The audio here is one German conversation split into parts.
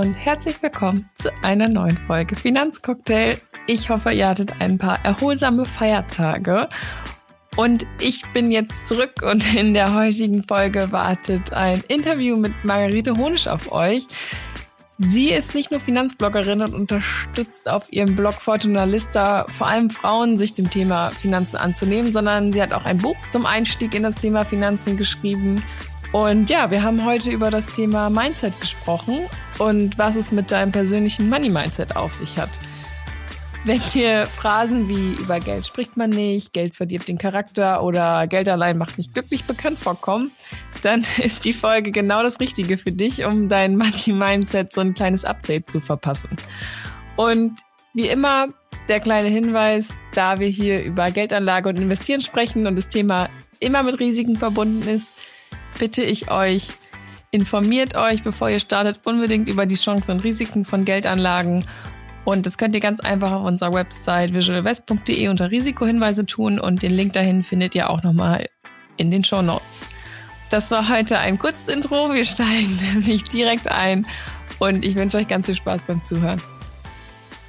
Und herzlich willkommen zu einer neuen Folge Finanzcocktail. Ich hoffe, ihr hattet ein paar erholsame Feiertage. Und ich bin jetzt zurück und in der heutigen Folge wartet ein Interview mit Margarete Honisch auf euch. Sie ist nicht nur Finanzbloggerin und unterstützt auf ihrem Blog Fortuna Lista vor allem Frauen, sich dem Thema Finanzen anzunehmen, sondern sie hat auch ein Buch zum Einstieg in das Thema Finanzen geschrieben und ja, wir haben heute über das Thema Mindset gesprochen und was es mit deinem persönlichen Money Mindset auf sich hat. Wenn dir Phrasen wie über Geld spricht man nicht, Geld verdirbt den Charakter oder Geld allein macht nicht glücklich bekannt vorkommen, dann ist die Folge genau das Richtige für dich, um dein Money Mindset so ein kleines Update zu verpassen. Und wie immer der kleine Hinweis, da wir hier über Geldanlage und Investieren sprechen und das Thema immer mit Risiken verbunden ist, bitte ich euch, informiert euch, bevor ihr startet, unbedingt über die Chancen und Risiken von Geldanlagen. Und das könnt ihr ganz einfach auf unserer Website visualwest.de unter Risikohinweise tun und den Link dahin findet ihr auch nochmal in den Show Notes. Das war heute ein kurzes Intro. Wir steigen nämlich direkt ein und ich wünsche euch ganz viel Spaß beim Zuhören.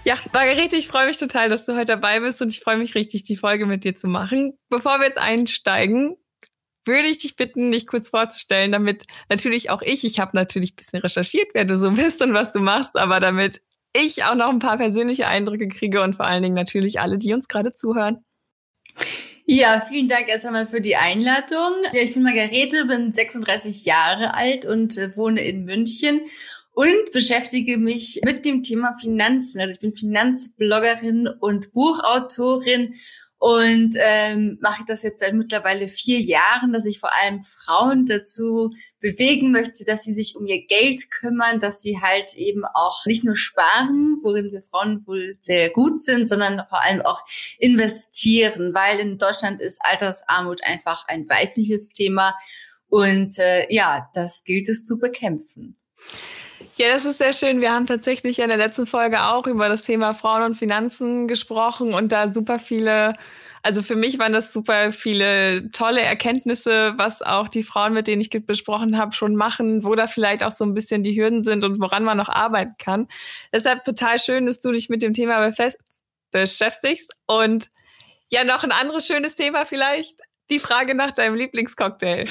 Ja, Margarete, ich freue mich total, dass du heute dabei bist und ich freue mich richtig, die Folge mit dir zu machen. Bevor wir jetzt einsteigen, würde ich dich bitten, dich kurz vorzustellen, damit natürlich auch ich, ich habe natürlich ein bisschen recherchiert, wer du so bist und was du machst, aber damit ich auch noch ein paar persönliche Eindrücke kriege und vor allen Dingen natürlich alle, die uns gerade zuhören. Ja, vielen Dank erst einmal für die Einladung. Ja, ich bin Margarete, bin 36 Jahre alt und äh, wohne in München und beschäftige mich mit dem Thema Finanzen. Also ich bin Finanzbloggerin und Buchautorin und ähm, mache das jetzt seit mittlerweile vier Jahren, dass ich vor allem Frauen dazu bewegen möchte, dass sie sich um ihr Geld kümmern, dass sie halt eben auch nicht nur sparen, worin wir Frauen wohl sehr gut sind, sondern vor allem auch investieren, weil in Deutschland ist Altersarmut einfach ein weibliches Thema und äh, ja, das gilt es zu bekämpfen. Ja, das ist sehr schön. Wir haben tatsächlich in der letzten Folge auch über das Thema Frauen und Finanzen gesprochen und da super viele, also für mich waren das super viele tolle Erkenntnisse, was auch die Frauen, mit denen ich besprochen habe, schon machen, wo da vielleicht auch so ein bisschen die Hürden sind und woran man noch arbeiten kann. Deshalb total schön, dass du dich mit dem Thema beschäftigst und ja, noch ein anderes schönes Thema vielleicht, die Frage nach deinem Lieblingscocktail.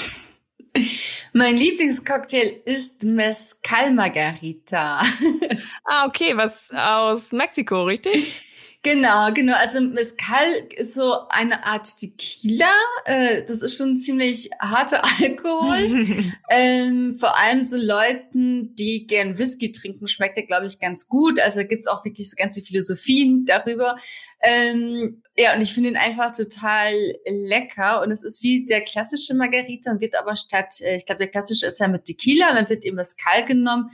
Mein Lieblingscocktail ist Mezcal Margarita. ah, okay, was aus Mexiko, richtig? Genau, genau. Also Mezcal ist so eine Art Tequila. Äh, das ist schon ziemlich harter Alkohol. ähm, vor allem so Leuten, die gern Whisky trinken, schmeckt der, glaube ich, ganz gut. Also gibt's auch wirklich so ganze Philosophien darüber. Ähm, ja, und ich finde ihn einfach total lecker. Und es ist wie der klassische Margarita und wird aber statt, äh, ich glaube, der klassische ist ja mit Tequila, dann wird eben Mezcal genommen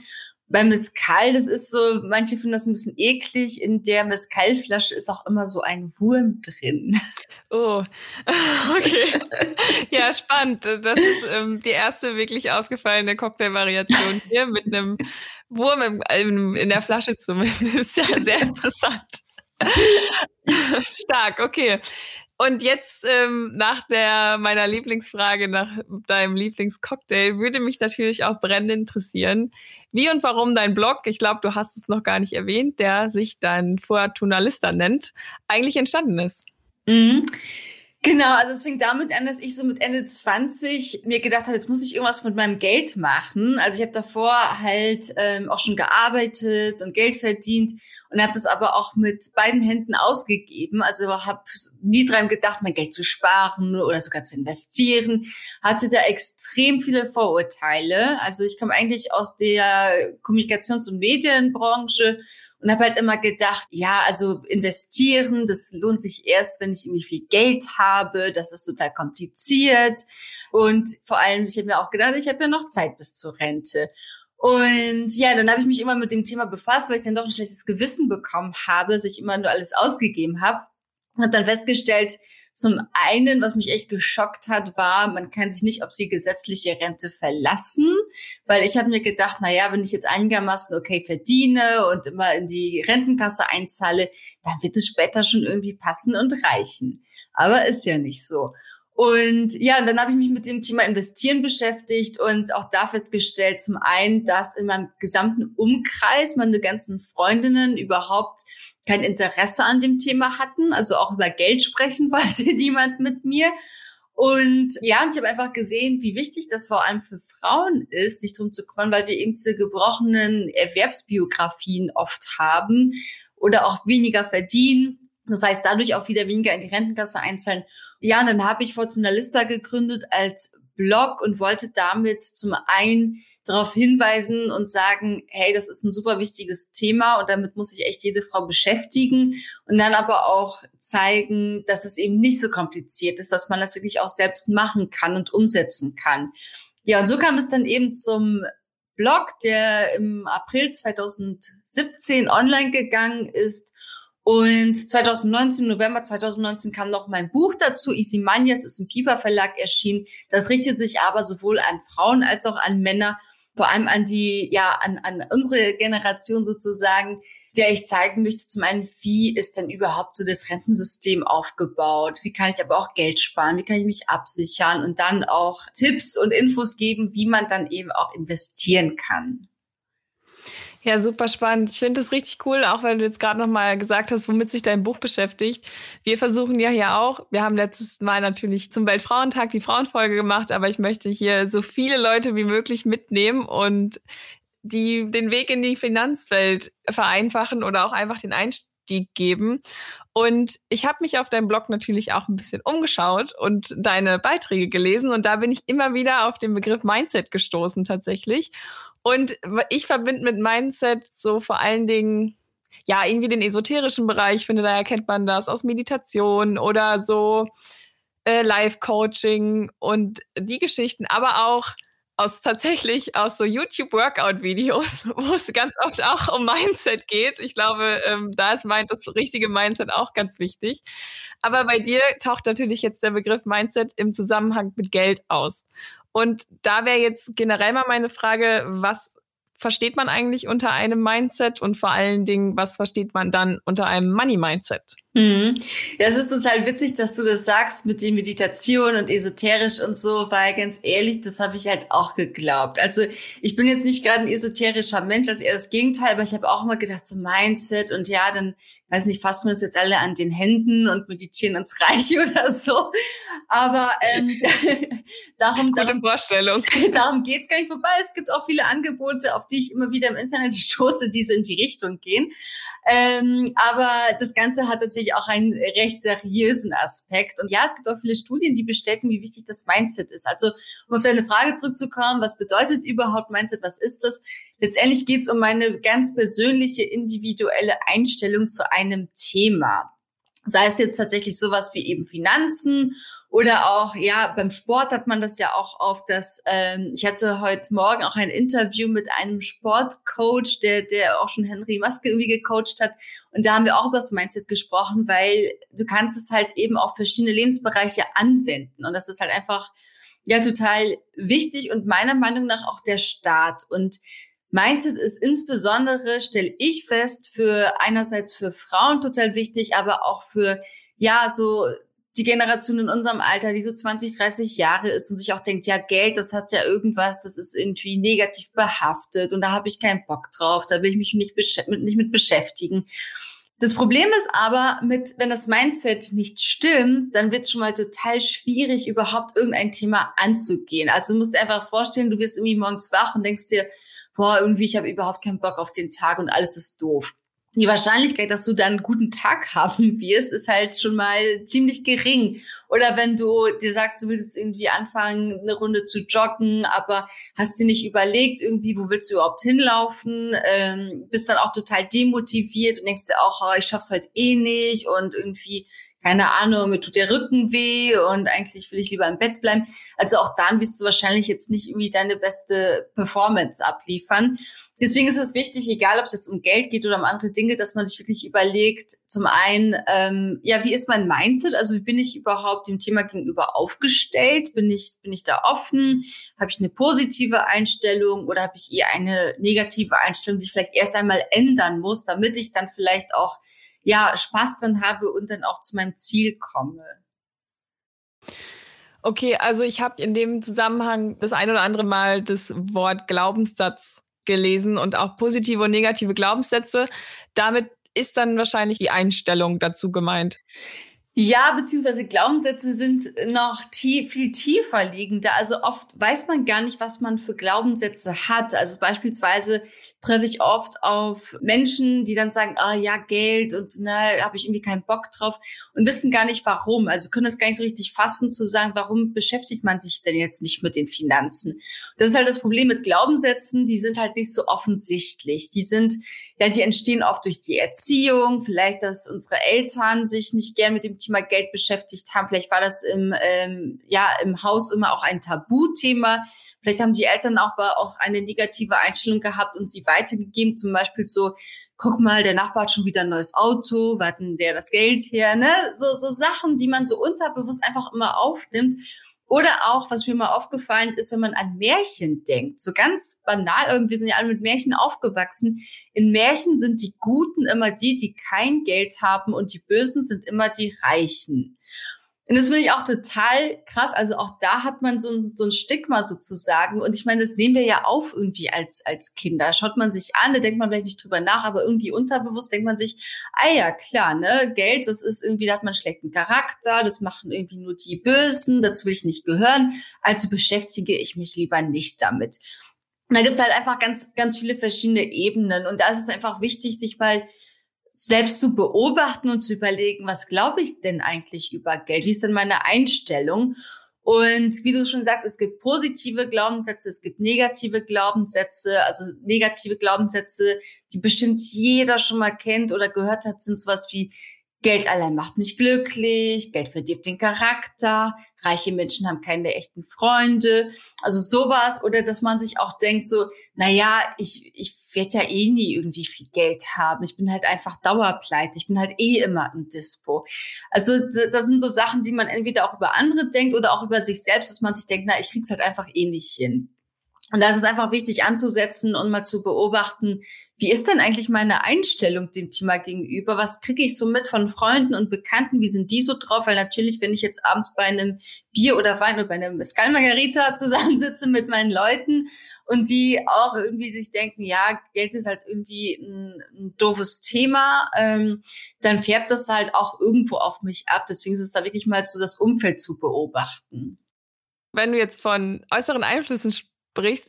beim Mezcal, das ist so, manche finden das ein bisschen eklig. In der Mezcalflasche ist auch immer so ein Wurm drin. Oh, okay. Ja, spannend. Das ist ähm, die erste wirklich ausgefallene Cocktailvariation hier mit einem Wurm im, in der Flasche zumindest. Ja, sehr interessant. Stark, okay. Und jetzt ähm, nach der meiner Lieblingsfrage nach deinem Lieblingscocktail würde mich natürlich auch brennend interessieren, wie und warum dein Blog, ich glaube, du hast es noch gar nicht erwähnt, der sich dann Fortuna Lista nennt, eigentlich entstanden ist. Mhm. Genau, also es fing damit an, dass ich so mit Ende 20 mir gedacht habe, jetzt muss ich irgendwas mit meinem Geld machen. Also ich habe davor halt ähm, auch schon gearbeitet und Geld verdient und habe das aber auch mit beiden Händen ausgegeben. Also habe nie dran gedacht, mein Geld zu sparen oder sogar zu investieren. Hatte da extrem viele Vorurteile. Also ich komme eigentlich aus der Kommunikations- und Medienbranche und habe halt immer gedacht, ja, also investieren, das lohnt sich erst, wenn ich irgendwie viel Geld habe, das ist total kompliziert und vor allem, ich habe mir auch gedacht, ich habe ja noch Zeit bis zur Rente. Und ja, dann habe ich mich immer mit dem Thema befasst, weil ich dann doch ein schlechtes Gewissen bekommen habe, dass ich immer nur alles ausgegeben habe. Und habe dann festgestellt, zum einen, was mich echt geschockt hat, war, man kann sich nicht auf die gesetzliche Rente verlassen, weil ich habe mir gedacht, na ja, wenn ich jetzt einigermaßen okay verdiene und immer in die Rentenkasse einzahle, dann wird es später schon irgendwie passen und reichen. Aber ist ja nicht so. Und ja, und dann habe ich mich mit dem Thema Investieren beschäftigt und auch da festgestellt, zum einen, dass in meinem gesamten Umkreis meine ganzen Freundinnen überhaupt kein Interesse an dem Thema hatten, also auch über Geld sprechen wollte niemand mit mir. Und ja, und ich habe einfach gesehen, wie wichtig das vor allem für Frauen ist, sich drum zu kümmern, weil wir eben diese gebrochenen Erwerbsbiografien oft haben oder auch weniger verdienen. Das heißt, dadurch auch wieder weniger in die Rentenkasse einzahlen. Ja, und dann habe ich Fortuna gegründet als Blog und wollte damit zum einen darauf hinweisen und sagen, hey, das ist ein super wichtiges Thema und damit muss sich echt jede Frau beschäftigen und dann aber auch zeigen, dass es eben nicht so kompliziert ist, dass man das wirklich auch selbst machen kann und umsetzen kann. Ja, und so kam es dann eben zum Blog, der im April 2017 online gegangen ist und 2019, November 2019 kam noch mein Buch dazu, Easy Money, es ist im Piper Verlag erschienen. Das richtet sich aber sowohl an Frauen als auch an Männer, vor allem an die, ja, an, an unsere Generation sozusagen, der ich zeigen möchte, zum einen, wie ist denn überhaupt so das Rentensystem aufgebaut? Wie kann ich aber auch Geld sparen? Wie kann ich mich absichern? Und dann auch Tipps und Infos geben, wie man dann eben auch investieren kann. Ja, super spannend. Ich finde es richtig cool, auch weil du jetzt gerade noch mal gesagt hast, womit sich dein Buch beschäftigt. Wir versuchen ja hier auch, wir haben letztes Mal natürlich zum Weltfrauentag die Frauenfolge gemacht, aber ich möchte hier so viele Leute wie möglich mitnehmen und die den Weg in die Finanzwelt vereinfachen oder auch einfach den Einstieg geben. Und ich habe mich auf deinem Blog natürlich auch ein bisschen umgeschaut und deine Beiträge gelesen und da bin ich immer wieder auf den Begriff Mindset gestoßen tatsächlich. Und ich verbinde mit Mindset so vor allen Dingen, ja, irgendwie den esoterischen Bereich. Ich finde, da erkennt man das aus Meditation oder so äh, Live-Coaching und die Geschichten, aber auch aus tatsächlich aus so YouTube-Workout-Videos, wo es ganz oft auch um Mindset geht. Ich glaube, ähm, da ist mein, das richtige Mindset auch ganz wichtig. Aber bei dir taucht natürlich jetzt der Begriff Mindset im Zusammenhang mit Geld aus. Und da wäre jetzt generell mal meine Frage, was versteht man eigentlich unter einem Mindset und vor allen Dingen, was versteht man dann unter einem Money Mindset? Mhm. Ja, es ist total witzig, dass du das sagst mit den Meditation und esoterisch und so, weil ganz ehrlich, das habe ich halt auch geglaubt. Also ich bin jetzt nicht gerade ein esoterischer Mensch, also eher das Gegenteil, aber ich habe auch immer gedacht, so Mindset und ja, dann, weiß nicht, fassen wir uns jetzt alle an den Händen und meditieren uns reich oder so. Aber ähm, darum, Gute darum, Vorstellung. darum geht's gar nicht vorbei. Es gibt auch viele Angebote, auf die ich immer wieder im Internet stoße, die so in die Richtung gehen. Ähm, aber das Ganze hat tatsächlich auch einen recht seriösen Aspekt. Und ja, es gibt auch viele Studien, die bestätigen, wie wichtig das Mindset ist. Also, um auf deine Frage zurückzukommen, was bedeutet überhaupt Mindset? Was ist das? Letztendlich geht es um eine ganz persönliche, individuelle Einstellung zu einem Thema. Sei es jetzt tatsächlich sowas wie eben Finanzen oder auch, ja, beim Sport hat man das ja auch auf das, ähm, ich hatte heute Morgen auch ein Interview mit einem Sportcoach, der, der auch schon Henry Maske irgendwie gecoacht hat. Und da haben wir auch über das Mindset gesprochen, weil du kannst es halt eben auf verschiedene Lebensbereiche anwenden. Und das ist halt einfach, ja, total wichtig und meiner Meinung nach auch der Start. Und Mindset ist insbesondere, stelle ich fest, für einerseits für Frauen total wichtig, aber auch für ja, so die Generation in unserem Alter, die so 20, 30 Jahre ist und sich auch denkt, ja, Geld, das hat ja irgendwas, das ist irgendwie negativ behaftet und da habe ich keinen Bock drauf, da will ich mich nicht, mit, nicht mit beschäftigen. Das Problem ist aber, mit, wenn das Mindset nicht stimmt, dann wird es schon mal total schwierig, überhaupt irgendein Thema anzugehen. Also du musst dir einfach vorstellen, du wirst irgendwie morgens wach und denkst dir, boah, irgendwie, ich habe überhaupt keinen Bock auf den Tag und alles ist doof die Wahrscheinlichkeit, dass du dann einen guten Tag haben wirst, ist halt schon mal ziemlich gering. Oder wenn du dir sagst, du willst jetzt irgendwie anfangen, eine Runde zu joggen, aber hast dir nicht überlegt, irgendwie, wo willst du überhaupt hinlaufen, ähm, bist dann auch total demotiviert und denkst dir auch, oh, ich schaff's heute eh nicht und irgendwie keine Ahnung, mir tut der Rücken weh und eigentlich will ich lieber im Bett bleiben. Also auch dann wirst du wahrscheinlich jetzt nicht irgendwie deine beste Performance abliefern. Deswegen ist es wichtig, egal ob es jetzt um Geld geht oder um andere Dinge, dass man sich wirklich überlegt, zum einen, ähm, ja, wie ist mein Mindset? Also wie bin ich überhaupt dem Thema gegenüber aufgestellt? Bin ich, bin ich da offen? Habe ich eine positive Einstellung oder habe ich eher eine negative Einstellung, die ich vielleicht erst einmal ändern muss, damit ich dann vielleicht auch ja, Spaß dran habe und dann auch zu meinem Ziel komme. Okay, also ich habe in dem Zusammenhang das ein oder andere Mal das Wort Glaubenssatz gelesen und auch positive und negative Glaubenssätze. Damit ist dann wahrscheinlich die Einstellung dazu gemeint. Ja, beziehungsweise Glaubenssätze sind noch tief, viel tiefer liegender. Also oft weiß man gar nicht, was man für Glaubenssätze hat. Also beispielsweise treffe ich oft auf Menschen, die dann sagen, ah ja, Geld und ne, habe ich irgendwie keinen Bock drauf und wissen gar nicht warum. Also können das gar nicht so richtig fassen zu sagen, warum beschäftigt man sich denn jetzt nicht mit den Finanzen? Das ist halt das Problem mit Glaubenssätzen, die sind halt nicht so offensichtlich. Die sind ja, die entstehen oft durch die Erziehung, vielleicht, dass unsere Eltern sich nicht gern mit dem Thema Geld beschäftigt haben. Vielleicht war das im, ähm, ja, im Haus immer auch ein Tabuthema. Vielleicht haben die Eltern auch, auch eine negative Einstellung gehabt und sie weitergegeben. Zum Beispiel so, guck mal, der Nachbar hat schon wieder ein neues Auto, warten der das Geld her, ne? So, so Sachen, die man so unterbewusst einfach immer aufnimmt. Oder auch, was mir mal aufgefallen ist, wenn man an Märchen denkt. So ganz banal, aber wir sind ja alle mit Märchen aufgewachsen. In Märchen sind die Guten immer die, die kein Geld haben und die Bösen sind immer die Reichen. Und das finde ich auch total krass. Also auch da hat man so ein, so ein Stigma sozusagen. Und ich meine, das nehmen wir ja auf irgendwie als, als Kinder. Schaut man sich an, da denkt man vielleicht nicht drüber nach, aber irgendwie unterbewusst denkt man sich, ah ja, klar, ne, Geld, das ist irgendwie, da hat man schlechten Charakter, das machen irgendwie nur die Bösen, dazu will ich nicht gehören. Also beschäftige ich mich lieber nicht damit. Und da gibt's halt einfach ganz, ganz viele verschiedene Ebenen. Und da ist es einfach wichtig, sich mal selbst zu beobachten und zu überlegen, was glaube ich denn eigentlich über Geld? Wie ist denn meine Einstellung? Und wie du schon sagst, es gibt positive Glaubenssätze, es gibt negative Glaubenssätze. Also negative Glaubenssätze, die bestimmt jeder schon mal kennt oder gehört hat, sind sowas wie Geld allein macht nicht glücklich, Geld verdirbt den Charakter, reiche Menschen haben keine echten Freunde, also sowas oder dass man sich auch denkt so, na ja, ich ich werde ja eh nie irgendwie viel Geld haben, ich bin halt einfach dauerpleite, ich bin halt eh immer im Dispo. Also das sind so Sachen, die man entweder auch über andere denkt oder auch über sich selbst, dass man sich denkt, na, ich krieg's halt einfach eh nicht hin. Und da ist es einfach wichtig anzusetzen und mal zu beobachten, wie ist denn eigentlich meine Einstellung dem Thema gegenüber? Was kriege ich so mit von Freunden und Bekannten? Wie sind die so drauf? Weil natürlich, wenn ich jetzt abends bei einem Bier oder Wein oder bei einem Mescal Margarita zusammensitze mit meinen Leuten und die auch irgendwie sich denken, ja, Geld ist halt irgendwie ein, ein doofes Thema, ähm, dann färbt das halt auch irgendwo auf mich ab. Deswegen ist es da wirklich mal so das Umfeld zu beobachten. Wenn du jetzt von äußeren Einflüssen sprichst.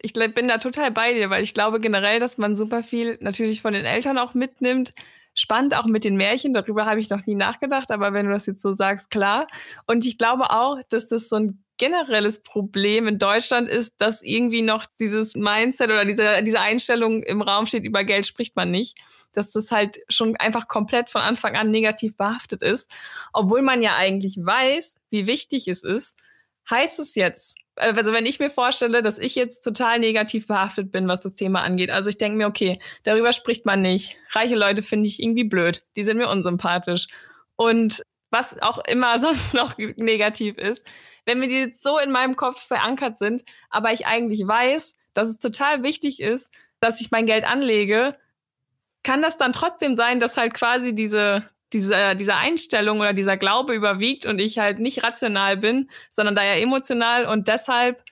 Ich bin da total bei dir, weil ich glaube generell, dass man super viel natürlich von den Eltern auch mitnimmt. Spannend auch mit den Märchen, darüber habe ich noch nie nachgedacht, aber wenn du das jetzt so sagst, klar. Und ich glaube auch, dass das so ein generelles Problem in Deutschland ist, dass irgendwie noch dieses Mindset oder diese, diese Einstellung im Raum steht, über Geld spricht man nicht. Dass das halt schon einfach komplett von Anfang an negativ behaftet ist. Obwohl man ja eigentlich weiß, wie wichtig es ist, heißt es jetzt, also wenn ich mir vorstelle, dass ich jetzt total negativ behaftet bin, was das Thema angeht. Also ich denke mir, okay, darüber spricht man nicht. Reiche Leute finde ich irgendwie blöd. Die sind mir unsympathisch. Und was auch immer sonst noch negativ ist, wenn mir die jetzt so in meinem Kopf verankert sind, aber ich eigentlich weiß, dass es total wichtig ist, dass ich mein Geld anlege, kann das dann trotzdem sein, dass halt quasi diese diese, diese Einstellung oder dieser Glaube überwiegt und ich halt nicht rational bin, sondern da ja emotional und deshalb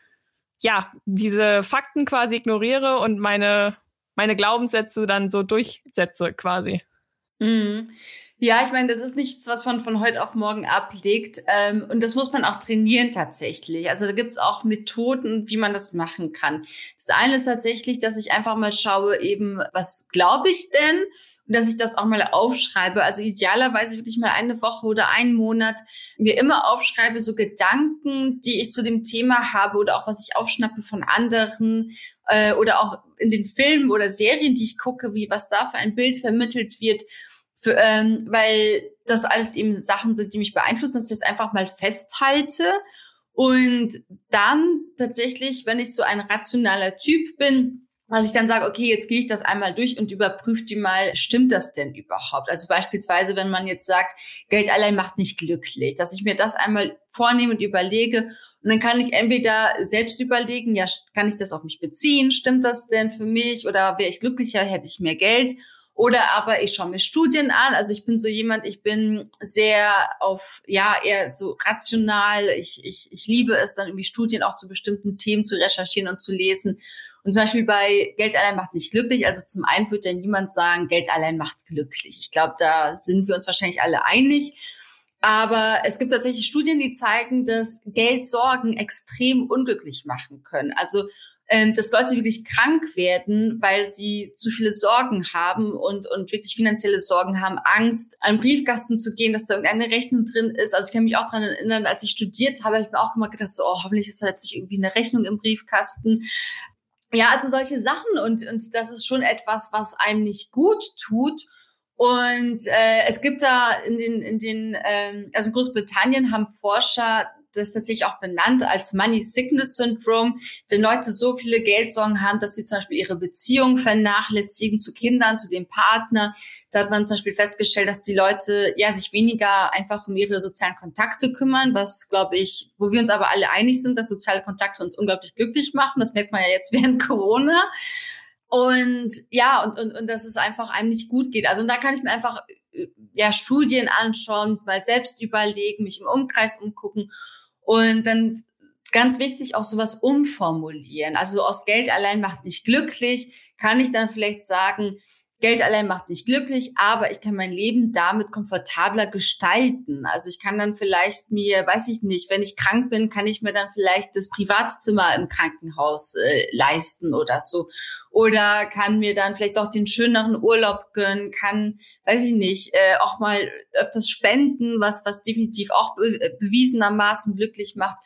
ja diese Fakten quasi ignoriere und meine meine Glaubenssätze dann so durchsetze quasi. Mhm. Ja, ich meine, das ist nichts, was man von heute auf morgen ablegt. Ähm, und das muss man auch trainieren tatsächlich. Also da gibt's auch Methoden, wie man das machen kann. Das eine ist tatsächlich, dass ich einfach mal schaue, eben, was glaube ich denn? Und dass ich das auch mal aufschreibe. Also idealerweise wirklich mal eine Woche oder einen Monat mir immer aufschreibe, so Gedanken, die ich zu dem Thema habe oder auch was ich aufschnappe von anderen äh, oder auch in den Filmen oder Serien, die ich gucke, wie was da für ein Bild vermittelt wird. Für, ähm, weil das alles eben Sachen sind, die mich beeinflussen, dass ich das einfach mal festhalte und dann tatsächlich, wenn ich so ein rationaler Typ bin, dass ich dann sage, okay, jetzt gehe ich das einmal durch und überprüfe die mal, stimmt das denn überhaupt? Also beispielsweise, wenn man jetzt sagt, Geld allein macht nicht glücklich, dass ich mir das einmal vornehme und überlege und dann kann ich entweder selbst überlegen, ja, kann ich das auf mich beziehen? Stimmt das denn für mich? Oder wäre ich glücklicher, hätte ich mehr Geld? Oder aber ich schaue mir Studien an. Also ich bin so jemand, ich bin sehr auf, ja, eher so rational. Ich, ich, ich liebe es dann irgendwie Studien auch zu bestimmten Themen zu recherchieren und zu lesen. Und zum Beispiel bei Geld allein macht nicht glücklich. Also zum einen wird ja niemand sagen, Geld allein macht glücklich. Ich glaube, da sind wir uns wahrscheinlich alle einig. Aber es gibt tatsächlich Studien, die zeigen, dass Geldsorgen extrem unglücklich machen können. Also ähm, dass Leute wirklich krank werden, weil sie zu viele Sorgen haben und, und wirklich finanzielle Sorgen haben, Angst, an den Briefkasten zu gehen, dass da irgendeine Rechnung drin ist. Also ich kann mich auch daran erinnern, als ich studiert habe, habe ich mir auch immer gedacht, so, oh, hoffentlich ist da jetzt nicht irgendwie eine Rechnung im Briefkasten. Ja, also solche Sachen und, und das ist schon etwas, was einem nicht gut tut. Und äh, es gibt da in den, in den, ähm, also Großbritannien haben Forscher das tatsächlich auch benannt als Money Sickness Syndrome, wenn Leute so viele Geldsorgen haben, dass sie zum Beispiel ihre Beziehung vernachlässigen zu Kindern, zu dem Partner. Da hat man zum Beispiel festgestellt, dass die Leute ja sich weniger einfach um ihre sozialen Kontakte kümmern, was glaube ich, wo wir uns aber alle einig sind, dass soziale Kontakte uns unglaublich glücklich machen. Das merkt man ja jetzt während Corona. Und ja, und, und, und dass es einfach einem nicht gut geht. Also da kann ich mir einfach ja Studien anschauen, mal selbst überlegen, mich im Umkreis umgucken und dann ganz wichtig auch sowas umformulieren. Also aus Geld allein macht nicht glücklich, kann ich dann vielleicht sagen, Geld allein macht nicht glücklich, aber ich kann mein Leben damit komfortabler gestalten. Also ich kann dann vielleicht mir, weiß ich nicht, wenn ich krank bin, kann ich mir dann vielleicht das Privatzimmer im Krankenhaus äh, leisten oder so. Oder kann mir dann vielleicht auch den schöneren Urlaub gönnen, kann, weiß ich nicht, äh, auch mal öfters spenden, was, was definitiv auch be äh, bewiesenermaßen glücklich macht.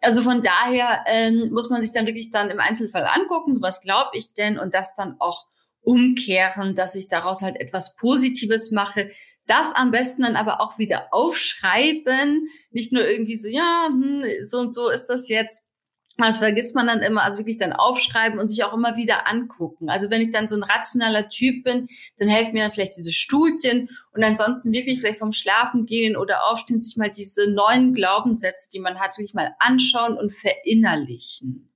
Also von daher ähm, muss man sich dann wirklich dann im Einzelfall angucken, so was glaube ich denn und das dann auch umkehren, dass ich daraus halt etwas Positives mache. Das am besten dann aber auch wieder aufschreiben, nicht nur irgendwie so, ja, hm, so und so ist das jetzt. Das vergisst man dann immer, also wirklich dann aufschreiben und sich auch immer wieder angucken. Also wenn ich dann so ein rationaler Typ bin, dann helfen mir dann vielleicht diese Studien und ansonsten wirklich vielleicht vom Schlafen gehen oder aufstehen, sich mal diese neuen Glaubenssätze, die man hat, wirklich mal anschauen und verinnerlichen.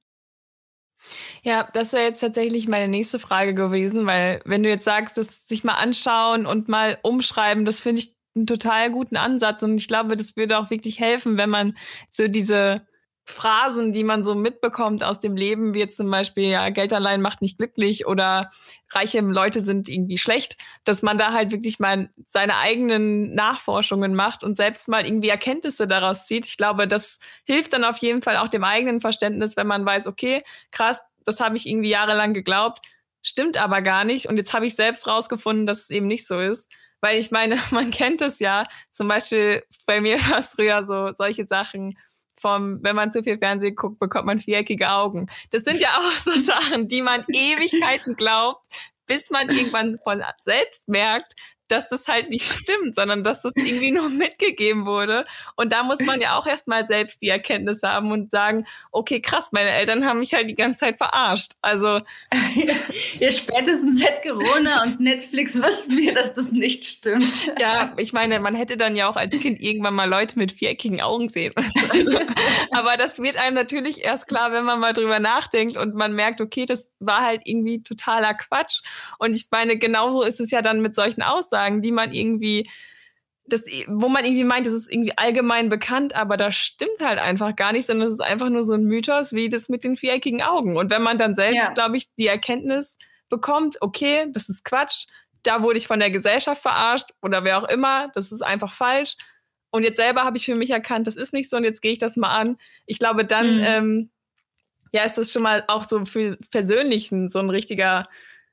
Ja, das wäre jetzt tatsächlich meine nächste Frage gewesen, weil wenn du jetzt sagst, das sich mal anschauen und mal umschreiben, das finde ich einen total guten Ansatz und ich glaube, das würde auch wirklich helfen, wenn man so diese Phrasen, die man so mitbekommt aus dem Leben, wie jetzt zum Beispiel, ja, Geld allein macht nicht glücklich oder reiche Leute sind irgendwie schlecht, dass man da halt wirklich mal seine eigenen Nachforschungen macht und selbst mal irgendwie Erkenntnisse daraus zieht. Ich glaube, das hilft dann auf jeden Fall auch dem eigenen Verständnis, wenn man weiß, okay, krass, das habe ich irgendwie jahrelang geglaubt, stimmt aber gar nicht und jetzt habe ich selbst rausgefunden, dass es eben nicht so ist. Weil ich meine, man kennt es ja, zum Beispiel bei mir war es früher so solche Sachen, vom, wenn man zu viel Fernsehen guckt, bekommt man viereckige Augen. Das sind ja auch so Sachen, die man Ewigkeiten glaubt, bis man irgendwann von selbst merkt, dass das halt nicht stimmt, sondern dass das irgendwie nur mitgegeben wurde. Und da muss man ja auch erstmal selbst die Erkenntnis haben und sagen, okay, krass, meine Eltern haben mich halt die ganze Zeit verarscht. Also. ja, spätestens seit Corona und Netflix wussten wir, dass das nicht stimmt. ja, ich meine, man hätte dann ja auch als Kind irgendwann mal Leute mit viereckigen Augen sehen. Also, aber das wird einem natürlich erst klar, wenn man mal drüber nachdenkt und man merkt, okay, das war halt irgendwie totaler Quatsch. Und ich meine, genauso ist es ja dann mit solchen Aussagen Aussagen, die man irgendwie das, wo man irgendwie meint, das ist irgendwie allgemein bekannt, aber das stimmt halt einfach gar nicht, sondern es ist einfach nur so ein Mythos wie das mit den viereckigen Augen. Und wenn man dann selbst, ja. glaube ich, die Erkenntnis bekommt, okay, das ist Quatsch, da wurde ich von der Gesellschaft verarscht oder wer auch immer, das ist einfach falsch. Und jetzt selber habe ich für mich erkannt, das ist nicht so und jetzt gehe ich das mal an. Ich glaube, dann mhm. ähm, ja, ist das schon mal auch so für Persönlichen so ein richtiger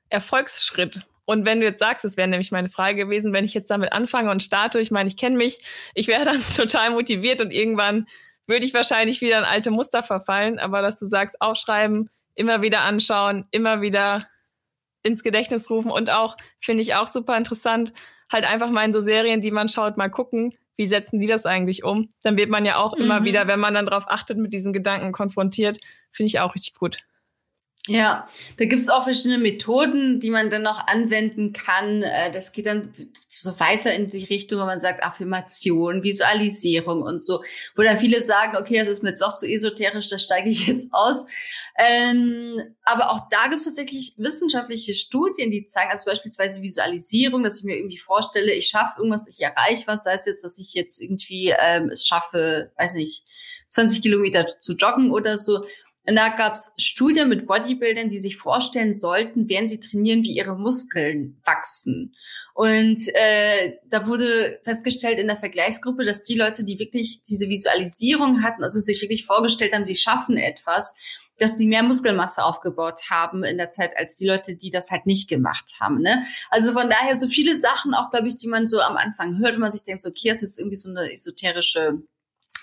Erfolgsschritt. Und wenn du jetzt sagst, das wäre nämlich meine Frage gewesen, wenn ich jetzt damit anfange und starte, ich meine, ich kenne mich, ich wäre dann total motiviert und irgendwann würde ich wahrscheinlich wieder in alte Muster verfallen, aber dass du sagst, aufschreiben, immer wieder anschauen, immer wieder ins Gedächtnis rufen und auch, finde ich auch super interessant, halt einfach mal in so Serien, die man schaut, mal gucken, wie setzen die das eigentlich um? Dann wird man ja auch mhm. immer wieder, wenn man dann darauf achtet, mit diesen Gedanken konfrontiert, finde ich auch richtig gut. Ja, da gibt es auch verschiedene Methoden, die man dann noch anwenden kann. Äh, das geht dann so weiter in die Richtung, wo man sagt Affirmation, Visualisierung und so, wo dann viele sagen, okay, das ist mir jetzt doch so esoterisch, da steige ich jetzt aus. Ähm, aber auch da gibt es tatsächlich wissenschaftliche Studien, die zeigen, also beispielsweise Visualisierung, dass ich mir irgendwie vorstelle, ich schaffe irgendwas, ich erreiche was, sei es jetzt, dass ich jetzt irgendwie ähm, es schaffe, weiß nicht, 20 Kilometer zu joggen oder so und da gab es Studien mit Bodybuildern, die sich vorstellen sollten, während sie trainieren, wie ihre Muskeln wachsen. Und äh, da wurde festgestellt in der Vergleichsgruppe, dass die Leute, die wirklich diese Visualisierung hatten, also sich wirklich vorgestellt haben, sie schaffen etwas, dass die mehr Muskelmasse aufgebaut haben in der Zeit als die Leute, die das halt nicht gemacht haben. Ne? Also von daher so viele Sachen auch, glaube ich, die man so am Anfang hört, wenn man sich denkt, so, okay, das ist jetzt irgendwie so eine esoterische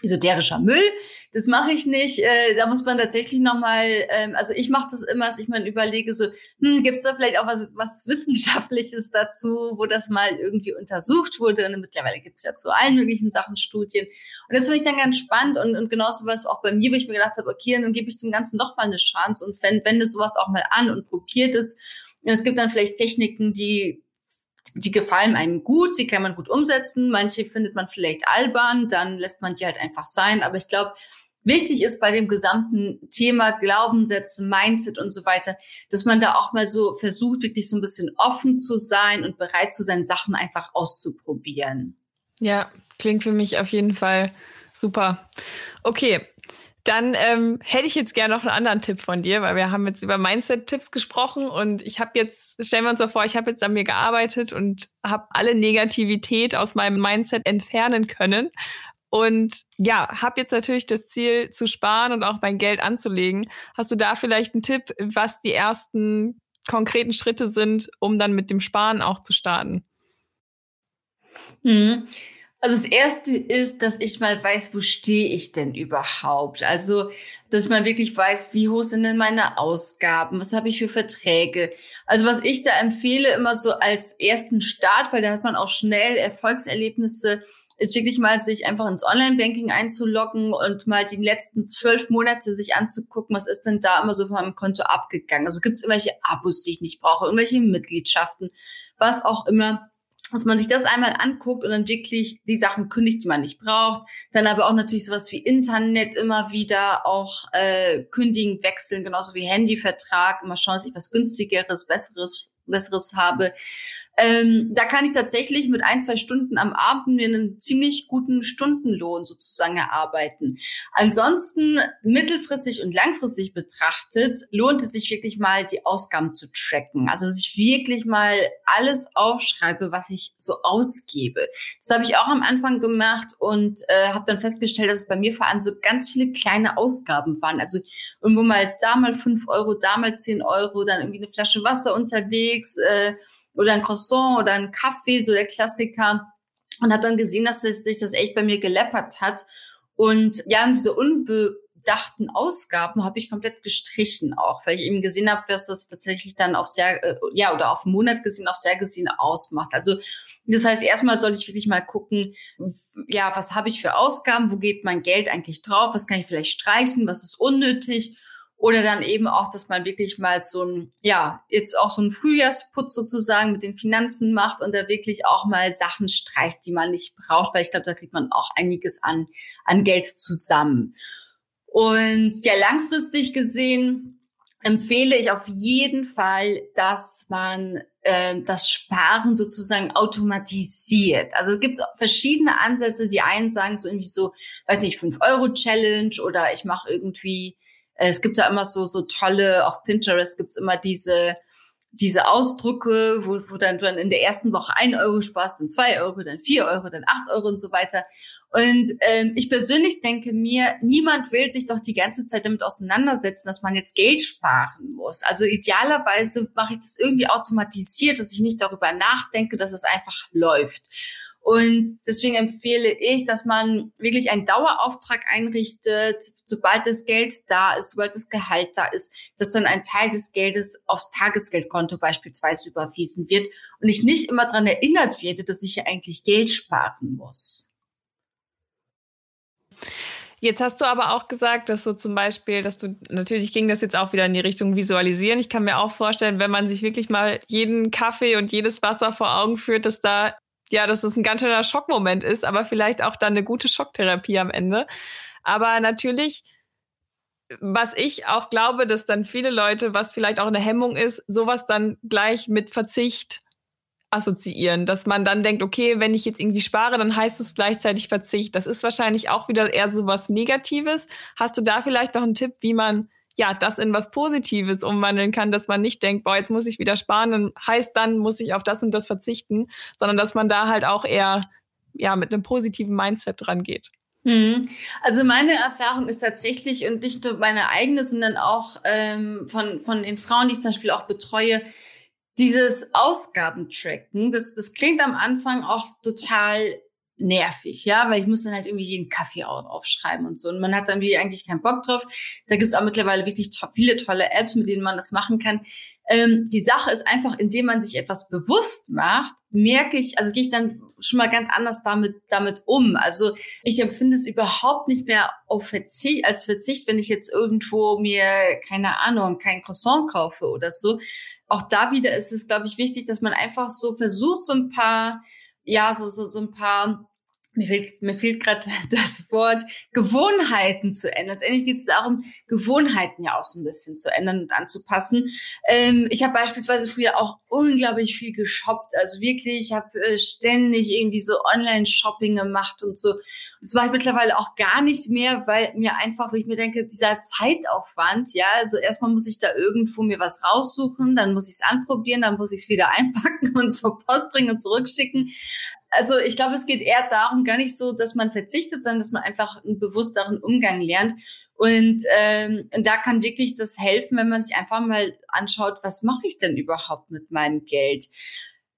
esoterischer Müll. Das mache ich nicht. Äh, da muss man tatsächlich nochmal, ähm, also ich mache das immer, dass ich mal überlege, so, hm, gibt es da vielleicht auch was, was Wissenschaftliches dazu, wo das mal irgendwie untersucht wurde. Und mittlerweile gibt es ja zu allen möglichen Sachen Studien. Und das finde ich dann ganz spannend und, und genauso was auch bei mir, wo ich mir gedacht habe, okay, dann gebe ich dem Ganzen noch mal eine Chance und wende sowas auch mal an und probiert es. Es gibt dann vielleicht Techniken, die die gefallen einem gut, sie kann man gut umsetzen. Manche findet man vielleicht albern, dann lässt man die halt einfach sein. Aber ich glaube, wichtig ist bei dem gesamten Thema Glaubenssätze, Mindset und so weiter, dass man da auch mal so versucht, wirklich so ein bisschen offen zu sein und bereit zu sein, Sachen einfach auszuprobieren. Ja, klingt für mich auf jeden Fall super. Okay, dann ähm, hätte ich jetzt gerne noch einen anderen Tipp von dir, weil wir haben jetzt über Mindset-Tipps gesprochen und ich habe jetzt, stellen wir uns so vor, ich habe jetzt an mir gearbeitet und habe alle Negativität aus meinem Mindset entfernen können. Und ja, habe jetzt natürlich das Ziel zu sparen und auch mein Geld anzulegen. Hast du da vielleicht einen Tipp, was die ersten konkreten Schritte sind, um dann mit dem Sparen auch zu starten? Mhm. Also das erste ist, dass ich mal weiß, wo stehe ich denn überhaupt? Also, dass mal wirklich weiß, wie hoch sind denn meine Ausgaben? Was habe ich für Verträge? Also, was ich da empfehle, immer so als ersten Start, weil da hat man auch schnell Erfolgserlebnisse, ist wirklich mal sich einfach ins Online-Banking einzuloggen und mal die letzten zwölf Monate sich anzugucken, was ist denn da immer so von meinem Konto abgegangen? Also gibt es irgendwelche Abos, die ich nicht brauche, irgendwelche Mitgliedschaften, was auch immer dass man sich das einmal anguckt und dann wirklich die Sachen kündigt, die man nicht braucht. Dann aber auch natürlich sowas wie Internet immer wieder auch äh, kündigen, wechseln, genauso wie Handyvertrag, immer schauen, dass ich was günstigeres, besseres Besseres habe. Ähm, da kann ich tatsächlich mit ein, zwei Stunden am Abend mir einen ziemlich guten Stundenlohn sozusagen erarbeiten. Ansonsten mittelfristig und langfristig betrachtet lohnt es sich wirklich mal, die Ausgaben zu tracken. Also, dass ich wirklich mal alles aufschreibe, was ich so ausgebe. Das habe ich auch am Anfang gemacht und äh, habe dann festgestellt, dass es bei mir vor allem so ganz viele kleine Ausgaben waren. Also irgendwo mal da mal fünf Euro, da mal zehn Euro, dann irgendwie eine Flasche Wasser unterwegs, äh, oder ein Croissant oder ein Kaffee, so der Klassiker. Und habe dann gesehen, dass sich das echt bei mir geleppert hat. Und ja, diese unbedachten Ausgaben habe ich komplett gestrichen auch, weil ich eben gesehen habe, was das tatsächlich dann auf sehr, äh, ja, oder auf einen Monat gesehen, auf sehr gesehen ausmacht. Also das heißt, erstmal soll ich wirklich mal gucken, ja, was habe ich für Ausgaben, wo geht mein Geld eigentlich drauf, was kann ich vielleicht streichen, was ist unnötig oder dann eben auch, dass man wirklich mal so ein, ja, jetzt auch so ein Frühjahrsputz sozusagen mit den Finanzen macht und da wirklich auch mal Sachen streicht, die man nicht braucht, weil ich glaube, da kriegt man auch einiges an, an Geld zusammen. Und ja, langfristig gesehen empfehle ich auf jeden Fall, dass man äh, das Sparen sozusagen automatisiert. Also es gibt verschiedene Ansätze. Die einen sagen so irgendwie so, weiß nicht, 5-Euro-Challenge oder ich mache irgendwie es gibt ja immer so, so tolle, auf Pinterest gibt's immer diese, diese Ausdrücke, wo, wo dann du dann in der ersten Woche ein Euro sparst, dann zwei Euro, dann vier Euro, dann acht Euro und so weiter. Und ähm, ich persönlich denke mir, niemand will sich doch die ganze Zeit damit auseinandersetzen, dass man jetzt Geld sparen muss. Also idealerweise mache ich das irgendwie automatisiert, dass ich nicht darüber nachdenke, dass es einfach läuft. Und deswegen empfehle ich, dass man wirklich einen Dauerauftrag einrichtet, sobald das Geld da ist, sobald das Gehalt da ist, dass dann ein Teil des Geldes aufs Tagesgeldkonto beispielsweise überwiesen wird und ich nicht immer daran erinnert werde, dass ich ja eigentlich Geld sparen muss. Jetzt hast du aber auch gesagt, dass du zum Beispiel, dass du, natürlich ging das jetzt auch wieder in die Richtung Visualisieren. Ich kann mir auch vorstellen, wenn man sich wirklich mal jeden Kaffee und jedes Wasser vor Augen führt, dass da, ja, dass es ein ganz schöner Schockmoment ist, aber vielleicht auch dann eine gute Schocktherapie am Ende. Aber natürlich, was ich auch glaube, dass dann viele Leute, was vielleicht auch eine Hemmung ist, sowas dann gleich mit Verzicht assoziieren, dass man dann denkt, okay, wenn ich jetzt irgendwie spare, dann heißt es gleichzeitig Verzicht. Das ist wahrscheinlich auch wieder eher so was Negatives. Hast du da vielleicht noch einen Tipp, wie man ja das in was Positives umwandeln kann, dass man nicht denkt, boah, jetzt muss ich wieder sparen, dann heißt dann muss ich auf das und das verzichten, sondern dass man da halt auch eher ja mit einem positiven Mindset dran geht. Mhm. Also meine Erfahrung ist tatsächlich und nicht nur meine eigene, sondern auch ähm, von, von den Frauen, die ich zum Beispiel auch betreue, dieses Ausgabentracken, das, das klingt am Anfang auch total nervig, ja, weil ich muss dann halt irgendwie jeden Kaffee aufschreiben und so. Und man hat dann wie eigentlich keinen Bock drauf. Da gibt es auch mittlerweile wirklich to viele tolle Apps, mit denen man das machen kann. Ähm, die Sache ist einfach, indem man sich etwas bewusst macht, merke ich, also gehe ich dann schon mal ganz anders damit, damit um. Also ich empfinde es überhaupt nicht mehr auf Verzicht, als Verzicht, wenn ich jetzt irgendwo mir, keine Ahnung, kein Croissant kaufe oder so, auch da wieder ist es, glaube ich, wichtig, dass man einfach so versucht, so ein paar, ja, so, so, so ein paar mir fehlt, mir fehlt gerade das Wort, Gewohnheiten zu ändern. Letztendlich geht es darum, Gewohnheiten ja auch so ein bisschen zu ändern und anzupassen. Ähm, ich habe beispielsweise früher auch unglaublich viel geshoppt. Also wirklich, ich habe äh, ständig irgendwie so Online-Shopping gemacht und so. Das mache ich mittlerweile auch gar nicht mehr, weil mir einfach, wo ich mir denke, dieser Zeitaufwand, ja, also erstmal muss ich da irgendwo mir was raussuchen, dann muss ich es anprobieren, dann muss ich es wieder einpacken und zur Post bringen und zurückschicken also ich glaube, es geht eher darum, gar nicht so, dass man verzichtet, sondern dass man einfach einen bewussteren Umgang lernt. Und, ähm, und da kann wirklich das helfen, wenn man sich einfach mal anschaut, was mache ich denn überhaupt mit meinem Geld?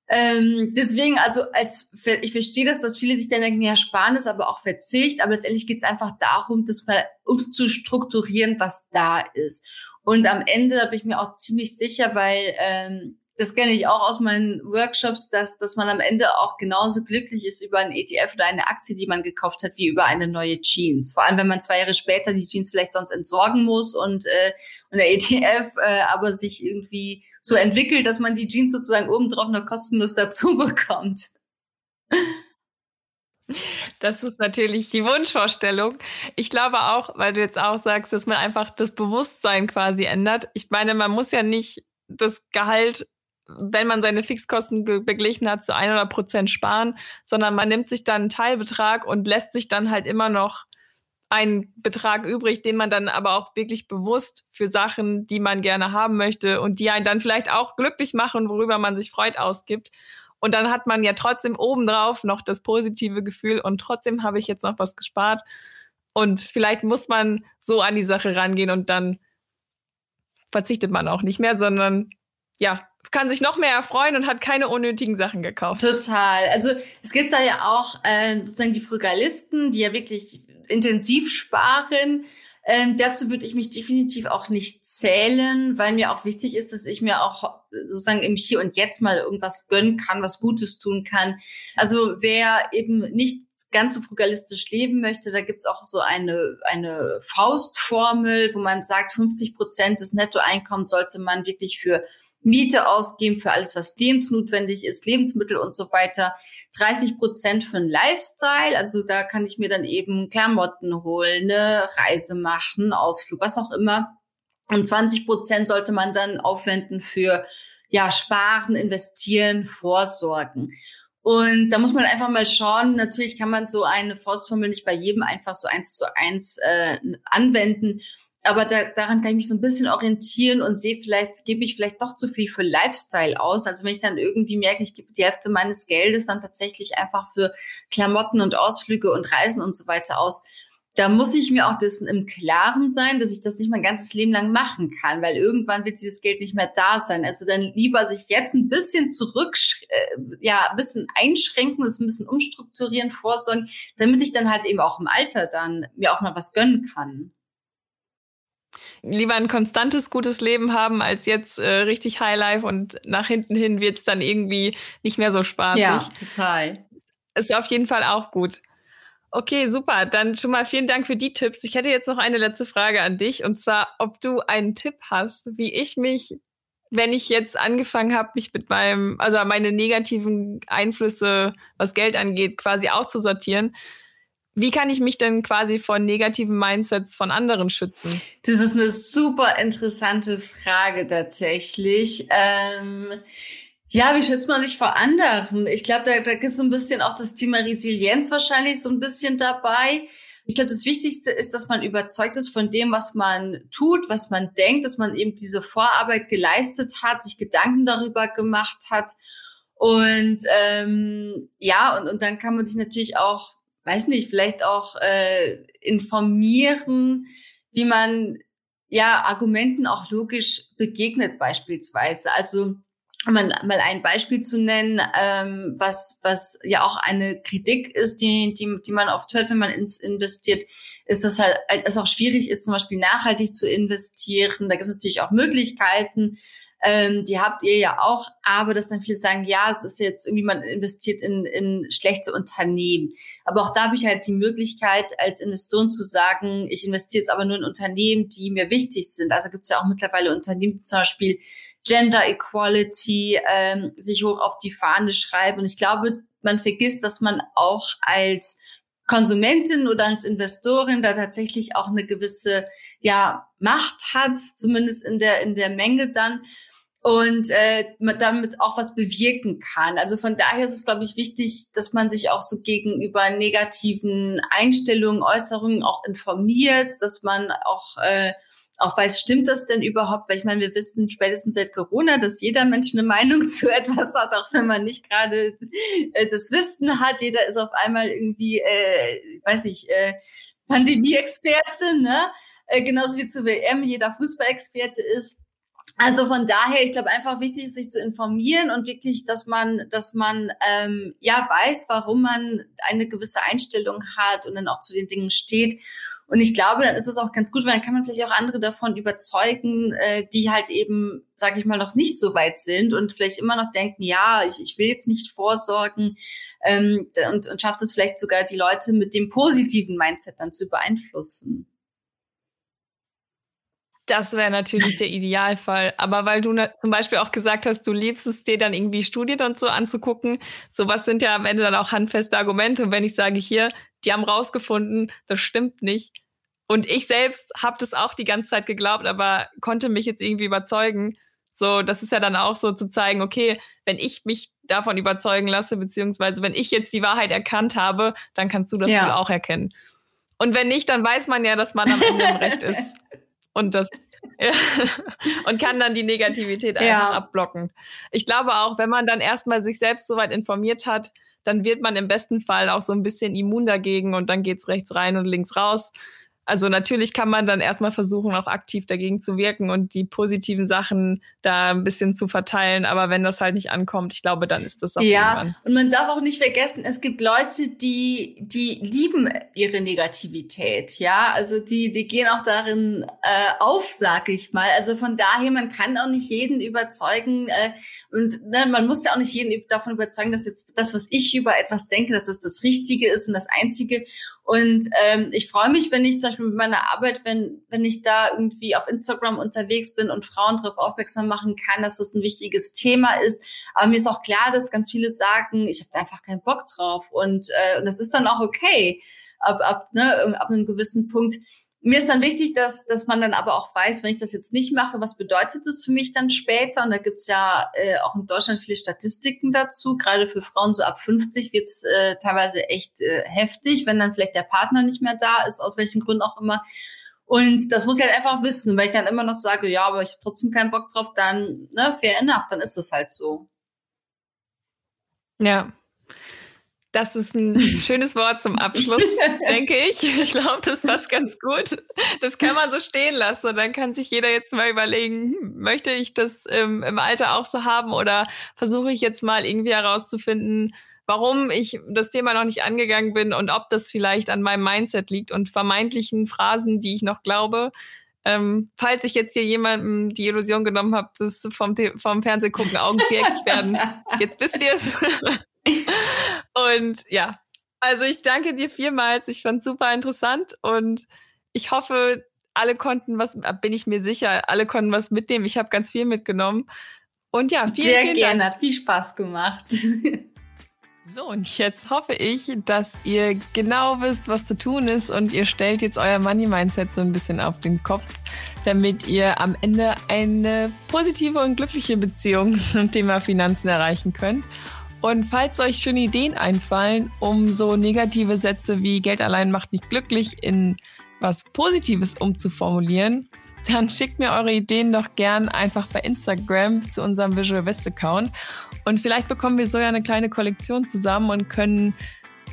Ähm, deswegen, also als ich verstehe das, dass viele sich dann denken, ja, sparen ist aber auch Verzicht, aber letztendlich geht es einfach darum, das mal umzustrukturieren, was da ist. Und am Ende, da bin ich mir auch ziemlich sicher, weil ähm, das kenne ich auch aus meinen Workshops, dass, dass man am Ende auch genauso glücklich ist über einen ETF oder eine Aktie, die man gekauft hat, wie über eine neue Jeans. Vor allem, wenn man zwei Jahre später die Jeans vielleicht sonst entsorgen muss und, äh, und der ETF äh, aber sich irgendwie so entwickelt, dass man die Jeans sozusagen obendrauf noch kostenlos dazu bekommt. Das ist natürlich die Wunschvorstellung. Ich glaube auch, weil du jetzt auch sagst, dass man einfach das Bewusstsein quasi ändert. Ich meine, man muss ja nicht das Gehalt wenn man seine Fixkosten beglichen hat, zu 100 Prozent sparen, sondern man nimmt sich dann einen Teilbetrag und lässt sich dann halt immer noch einen Betrag übrig, den man dann aber auch wirklich bewusst für Sachen, die man gerne haben möchte und die einen dann vielleicht auch glücklich machen, worüber man sich freut, ausgibt. Und dann hat man ja trotzdem obendrauf noch das positive Gefühl und trotzdem habe ich jetzt noch was gespart. Und vielleicht muss man so an die Sache rangehen und dann verzichtet man auch nicht mehr, sondern ja, kann sich noch mehr erfreuen und hat keine unnötigen Sachen gekauft. Total. Also es gibt da ja auch äh, sozusagen die Frugalisten, die ja wirklich intensiv sparen. Ähm, dazu würde ich mich definitiv auch nicht zählen, weil mir auch wichtig ist, dass ich mir auch sozusagen im Hier und Jetzt mal irgendwas gönnen kann, was Gutes tun kann. Also wer eben nicht ganz so frugalistisch leben möchte, da gibt's auch so eine, eine Faustformel, wo man sagt, 50 Prozent des Nettoeinkommens sollte man wirklich für Miete ausgeben für alles, was lebensnotwendig ist, Lebensmittel und so weiter. 30 Prozent für einen Lifestyle, also da kann ich mir dann eben Klamotten holen, eine Reise machen, Ausflug, was auch immer. Und 20 Prozent sollte man dann aufwenden für ja sparen, investieren, vorsorgen. Und da muss man einfach mal schauen. Natürlich kann man so eine Faustformel nicht bei jedem einfach so eins zu eins äh, anwenden aber da, daran kann ich mich so ein bisschen orientieren und sehe vielleicht, gebe ich vielleicht doch zu viel für Lifestyle aus. Also wenn ich dann irgendwie merke, ich gebe die Hälfte meines Geldes dann tatsächlich einfach für Klamotten und Ausflüge und Reisen und so weiter aus, da muss ich mir auch dessen im Klaren sein, dass ich das nicht mein ganzes Leben lang machen kann, weil irgendwann wird dieses Geld nicht mehr da sein. Also dann lieber sich jetzt ein bisschen zurück, äh, ja, ein bisschen einschränken, das ein bisschen umstrukturieren, vorsorgen, damit ich dann halt eben auch im Alter dann mir auch mal was gönnen kann lieber ein konstantes, gutes Leben haben, als jetzt äh, richtig Highlife und nach hinten hin wird es dann irgendwie nicht mehr so spaßig. Ja, total. Ist auf jeden Fall auch gut. Okay, super. Dann schon mal vielen Dank für die Tipps. Ich hätte jetzt noch eine letzte Frage an dich und zwar, ob du einen Tipp hast, wie ich mich, wenn ich jetzt angefangen habe, mich mit meinem, also meine negativen Einflüsse, was Geld angeht, quasi auszusortieren. Wie kann ich mich denn quasi von negativen Mindsets von anderen schützen? Das ist eine super interessante Frage tatsächlich. Ähm ja, wie schützt man sich vor anderen? Ich glaube, da, da gibt so ein bisschen auch das Thema Resilienz wahrscheinlich so ein bisschen dabei. Ich glaube, das Wichtigste ist, dass man überzeugt ist von dem, was man tut, was man denkt, dass man eben diese Vorarbeit geleistet hat, sich Gedanken darüber gemacht hat. Und ähm, ja, und, und dann kann man sich natürlich auch, weiß nicht, vielleicht auch äh, informieren, wie man ja Argumenten auch logisch begegnet beispielsweise. Also um mal ein Beispiel zu nennen, ähm, was, was ja auch eine Kritik ist, die, die, die man oft hört, wenn man ins investiert, ist, dass halt es auch schwierig ist, zum Beispiel nachhaltig zu investieren. Da gibt es natürlich auch Möglichkeiten, ähm, die habt ihr ja auch, aber dass dann viele sagen, ja, es ist jetzt irgendwie, man investiert in, in schlechte Unternehmen. Aber auch da habe ich halt die Möglichkeit, als Investoren zu sagen, ich investiere jetzt aber nur in Unternehmen, die mir wichtig sind. Also gibt es ja auch mittlerweile Unternehmen, die zum Beispiel Gender Equality ähm, sich hoch auf die Fahne schreiben. Und ich glaube, man vergisst, dass man auch als Konsumentin oder als Investorin da tatsächlich auch eine gewisse ja Macht hat, zumindest in der in der Menge dann und äh, damit auch was bewirken kann. Also von daher ist es, glaube ich, wichtig, dass man sich auch so gegenüber negativen Einstellungen, Äußerungen auch informiert, dass man auch äh, auch weiß, stimmt das denn überhaupt? Weil ich meine, wir wissen spätestens seit Corona, dass jeder Mensch eine Meinung zu etwas hat, auch wenn man nicht gerade äh, das Wissen hat. Jeder ist auf einmal irgendwie, äh, weiß nicht, äh, Pandemie-Experte, ne? Äh, genauso wie zur WM jeder Fußballexperte ist. Also von daher, ich glaube einfach wichtig sich zu informieren und wirklich, dass man, dass man ähm, ja weiß, warum man eine gewisse Einstellung hat und dann auch zu den Dingen steht. Und ich glaube, dann ist es auch ganz gut, weil dann kann man vielleicht auch andere davon überzeugen, äh, die halt eben, sage ich mal, noch nicht so weit sind und vielleicht immer noch denken, ja, ich, ich will jetzt nicht vorsorgen ähm, und, und schafft es vielleicht sogar die Leute mit dem positiven Mindset dann zu beeinflussen. Das wäre natürlich der Idealfall. Aber weil du zum Beispiel auch gesagt hast, du liebst es dir dann irgendwie Studien und so anzugucken, sowas sind ja am Ende dann auch handfeste Argumente. Und wenn ich sage, hier, die haben rausgefunden, das stimmt nicht. Und ich selbst habe das auch die ganze Zeit geglaubt, aber konnte mich jetzt irgendwie überzeugen. So, das ist ja dann auch so zu zeigen, okay, wenn ich mich davon überzeugen lasse, beziehungsweise wenn ich jetzt die Wahrheit erkannt habe, dann kannst du das ja. wohl auch erkennen. Und wenn nicht, dann weiß man ja, dass man am Ende im Recht ist. und das und kann dann die Negativität einfach ja. abblocken. Ich glaube auch, wenn man dann erstmal sich selbst soweit informiert hat, dann wird man im besten Fall auch so ein bisschen immun dagegen und dann geht's rechts rein und links raus. Also natürlich kann man dann erstmal versuchen, auch aktiv dagegen zu wirken und die positiven Sachen da ein bisschen zu verteilen. Aber wenn das halt nicht ankommt, ich glaube, dann ist das auch Ja, irgendwann. und man darf auch nicht vergessen, es gibt Leute, die, die lieben ihre Negativität. Ja, also die, die gehen auch darin äh, auf, sag ich mal. Also von daher, man kann auch nicht jeden überzeugen äh, und ne, man muss ja auch nicht jeden davon überzeugen, dass jetzt das, was ich über etwas denke, dass es das Richtige ist und das Einzige. Und ähm, ich freue mich, wenn ich zum Beispiel mit meiner Arbeit, wenn, wenn ich da irgendwie auf Instagram unterwegs bin und Frauen darauf aufmerksam machen kann, dass das ein wichtiges Thema ist. Aber mir ist auch klar, dass ganz viele sagen, ich habe da einfach keinen Bock drauf. Und, äh, und das ist dann auch okay. Ab, ab, ne, ab einem gewissen Punkt mir ist dann wichtig, dass, dass man dann aber auch weiß, wenn ich das jetzt nicht mache, was bedeutet das für mich dann später? Und da gibt's ja äh, auch in Deutschland viele Statistiken dazu. Gerade für Frauen so ab 50 wird's äh, teilweise echt äh, heftig, wenn dann vielleicht der Partner nicht mehr da ist, aus welchen Gründen auch immer. Und das muss ich halt einfach wissen. Und wenn ich dann immer noch sage, ja, aber ich habe trotzdem keinen Bock drauf, dann, ne, fair enough, dann ist das halt so. Ja, das ist ein schönes Wort zum Abschluss, denke ich. Ich glaube, das passt ganz gut. Das kann man so stehen lassen. Und dann kann sich jeder jetzt mal überlegen, möchte ich das ähm, im Alter auch so haben oder versuche ich jetzt mal irgendwie herauszufinden, warum ich das Thema noch nicht angegangen bin und ob das vielleicht an meinem Mindset liegt und vermeintlichen Phrasen, die ich noch glaube. Ähm, falls ich jetzt hier jemandem die Illusion genommen habe, dass vom, vom Fernsehgucken Augen werden, jetzt wisst ihr es. Und ja, Also ich danke dir vielmals. Ich fand super interessant und ich hoffe, alle konnten was, bin ich mir sicher, alle konnten was mitnehmen. Ich habe ganz viel mitgenommen. Und ja, vielen, Sehr vielen gerne, Dank. hat viel Spaß gemacht. So, und jetzt hoffe ich, dass ihr genau wisst, was zu tun ist und ihr stellt jetzt euer Money-Mindset so ein bisschen auf den Kopf, damit ihr am Ende eine positive und glückliche Beziehung zum Thema Finanzen erreichen könnt. Und falls euch schon Ideen einfallen, um so negative Sätze wie Geld allein macht nicht glücklich in was Positives umzuformulieren, dann schickt mir eure Ideen doch gern einfach bei Instagram zu unserem Visual West Account. Und vielleicht bekommen wir so ja eine kleine Kollektion zusammen und können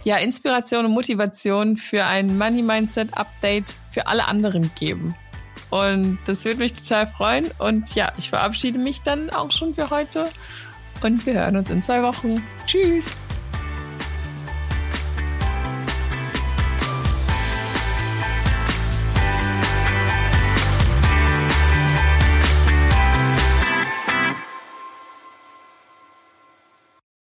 ja Inspiration und Motivation für ein Money Mindset Update für alle anderen geben. Und das würde mich total freuen. Und ja, ich verabschiede mich dann auch schon für heute. Und wir hören uns in zwei Wochen. Tschüss.